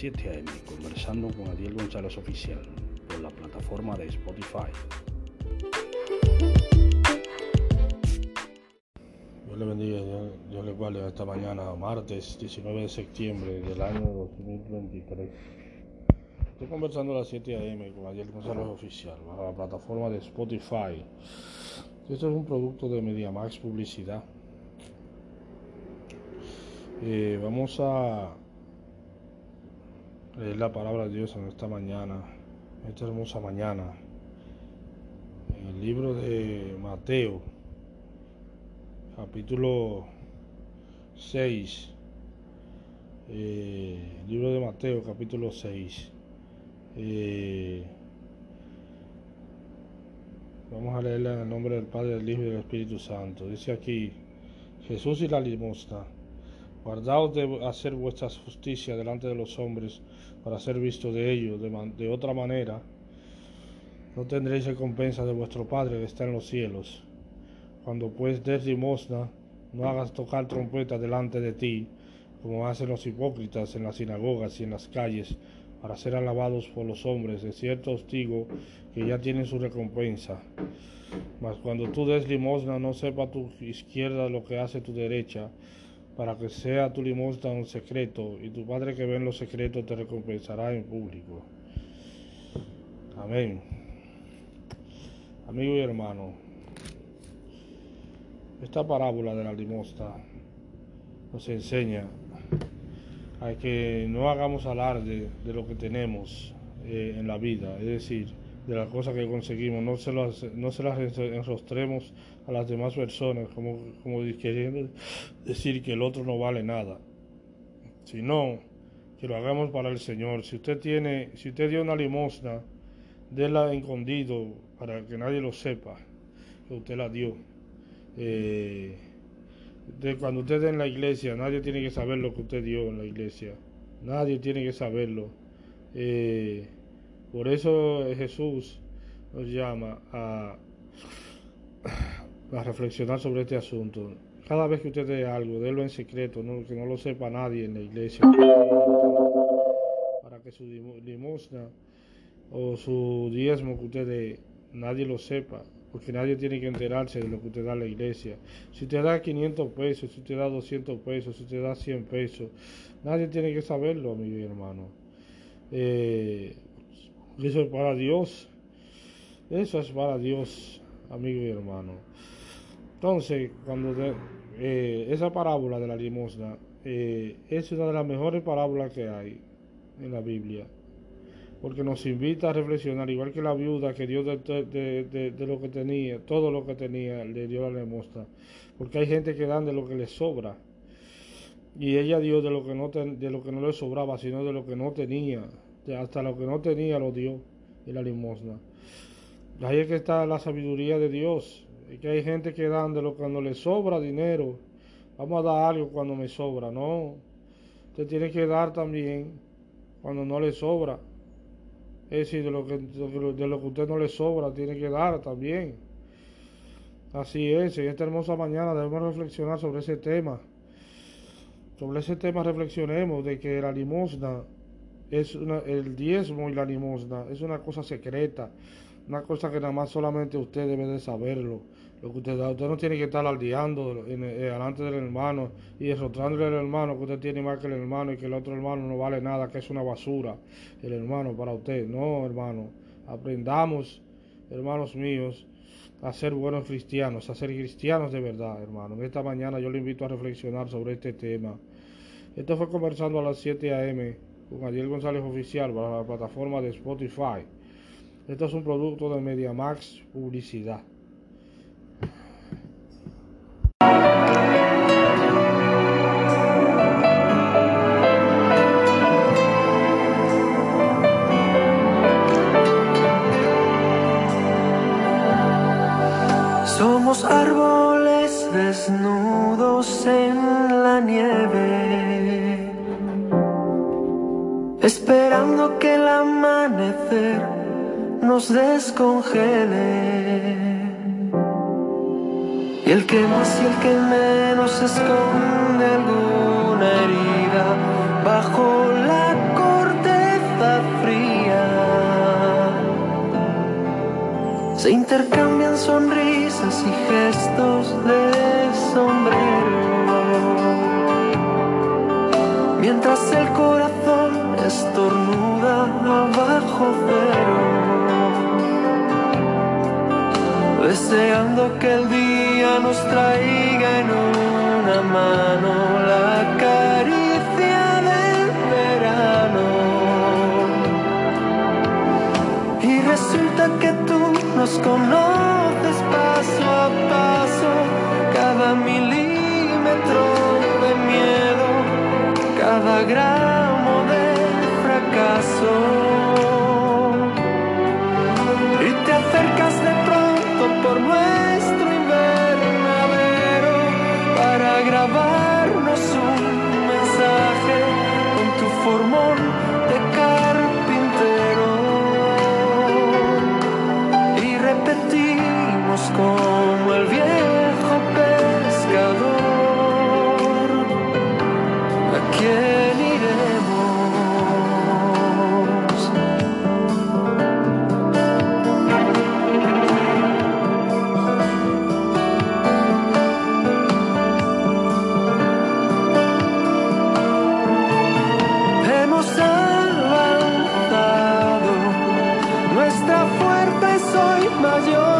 7 a.m. conversando con Adiel González Oficial por la plataforma de Spotify. Dios le bendiga, Dios, le guarde esta mañana, martes 19 de septiembre del año 2023. Estoy conversando a las 7 a.m. con Adiel González Oficial bajo la plataforma de Spotify. Esto es un producto de MediaMax Publicidad. Eh, vamos a leer la palabra de Dios en esta mañana, esta hermosa mañana. En el libro de Mateo, capítulo 6. Eh, libro de Mateo, capítulo 6. Eh, vamos a leerla en el nombre del Padre, del Hijo y del Espíritu Santo. Dice aquí, Jesús y la limosna. Guardaos de hacer vuestra justicia delante de los hombres para ser visto de ellos. De, otra manera, no tendréis recompensa de vuestro Padre que está en los cielos. Cuando pues des limosna, no hagas tocar trompeta delante de ti, como hacen los hipócritas en las sinagogas y en las calles, para ser alabados por los hombres. De cierto os que ya tienen su recompensa. Mas cuando tú des limosna, no sepa tu izquierda lo que hace tu derecha para que sea tu limosna un secreto, y tu Padre que ve en los secretos te recompensará en público. Amén. Amigo y hermano, esta parábola de la limosna nos enseña a que no hagamos alarde de lo que tenemos eh, en la vida, es decir, de las cosas que conseguimos, no se las, no se las enrostremos a las demás personas como, como queriendo decir que el otro no vale nada, sino que lo hagamos para el Señor. Si usted tiene, si usted dio una limosna, déla escondido para que nadie lo sepa que usted la dio. Eh, de cuando usted en la iglesia, nadie tiene que saber lo que usted dio en la iglesia. Nadie tiene que saberlo. Eh, por eso Jesús nos llama a, reflexionar sobre este asunto. Cada vez que usted dé algo, délo en secreto, que no lo sepa nadie en la iglesia. Para que su limosna o su diezmo que usted dé, nadie lo sepa. Porque nadie tiene que enterarse de lo que usted da a la iglesia. Si usted da 500 pesos, si usted da 200 pesos, si usted da 100 pesos, nadie tiene que saberlo, mi hermano. Eh, eso es para Dios. Eso es para Dios, amigo y hermano. Entonces, cuando eh, esa parábola de la limosna eh, es una de las mejores parábolas que hay en la Biblia, porque nos invita a reflexionar, igual que la viuda que dio de, lo que tenía, todo lo que tenía, le dio la limosna, porque hay gente que dan de lo que le sobra, y ella dio de lo que no, de lo que no le sobraba, sino de lo que no tenía hasta lo que no tenía lo dio y la limosna. Ahí es que está la sabiduría de Dios. Es que hay gente que dan de lo cuando le sobra dinero. Vamos a dar algo cuando me sobra. No. Usted tiene que dar también cuando no le sobra. Es decir, de lo que, de lo que usted no le sobra, tiene que dar también. Así es, en esta hermosa mañana debemos reflexionar sobre ese tema. Sobre ese tema reflexionemos de que la limosna es el diezmo y la limosna es una cosa secreta, una cosa que nada más solamente usted debe de saberlo. Lo que usted da, usted no tiene que estar aldeando en, eh, delante del hermano y derrotándole al hermano que usted tiene más que el hermano y que el otro hermano no vale nada, que es una basura, el hermano para usted. No, hermano, aprendamos, hermanos míos, a ser buenos cristianos, a ser cristianos de verdad, hermano. En esta mañana yo le invito a reflexionar sobre este tema. Esto fue conversando a las 7 a.m con Adiel González Oficial para la plataforma de Spotify. Esto es un producto de MediaMax Publicidad. esperando que el amanecer nos descongele. Y el que más y el que menos esconde alguna herida bajo la corteza fría. Se intercambian sonrisas y gestos de sombrero. Mientras el corazón que el día nos traiga en una mano la caricia del verano. Y resulta que tú nos conoces paso a paso, cada milímetro de miedo, cada gramo de fracaso. mas eu